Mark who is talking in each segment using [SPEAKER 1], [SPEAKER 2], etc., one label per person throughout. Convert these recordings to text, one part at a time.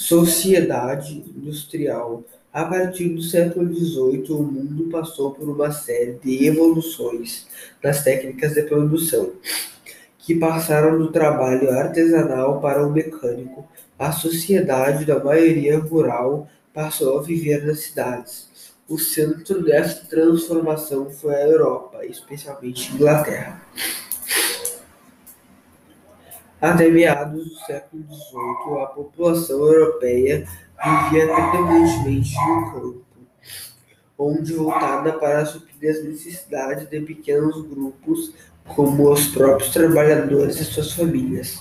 [SPEAKER 1] Sociedade industrial. A partir do século XVIII, o mundo passou por uma série de evoluções nas técnicas de produção, que passaram do trabalho artesanal para o mecânico. A sociedade da maioria rural passou a viver nas cidades. O centro dessa transformação foi a Europa, especialmente Inglaterra. Até meados do século XVIII, a população europeia vivia predominantemente no campo, onde voltada para suprir as necessidades de pequenos grupos, como os próprios trabalhadores e suas famílias.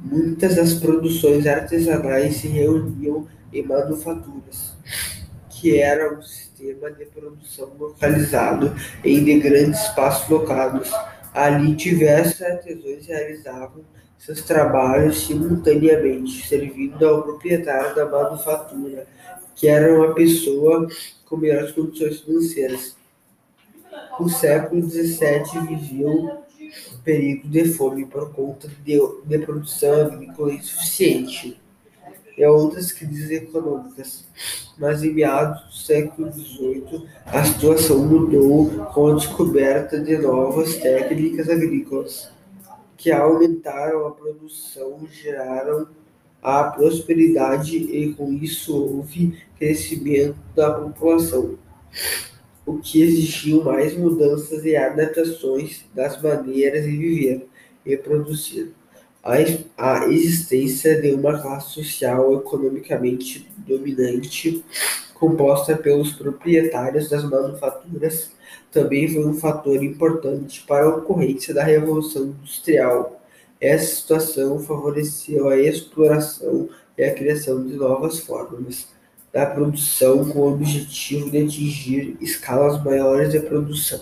[SPEAKER 1] Muitas das produções artesanais se reuniam em manufaturas, que eram um sistema de produção localizado em de grandes espaços locados. Ali, diversos artesãos realizavam seus trabalhos simultaneamente, servindo ao proprietário da manufatura, que era uma pessoa com melhores condições financeiras. O século XVII viveu um período de fome por conta de, de produção agrícola insuficiente e outras crises econômicas. Mas em meados do século XVIII, a situação mudou com a descoberta de novas técnicas agrícolas que aumentaram a produção geraram a prosperidade e com isso houve crescimento da população, o que exigiu mais mudanças e adaptações das maneiras de viver e produzir. A existência de uma classe social economicamente dominante, composta pelos proprietários das manufaturas, também foi um fator importante para a ocorrência da Revolução Industrial. Essa situação favoreceu a exploração e a criação de novas formas da produção com o objetivo de atingir escalas maiores de produção.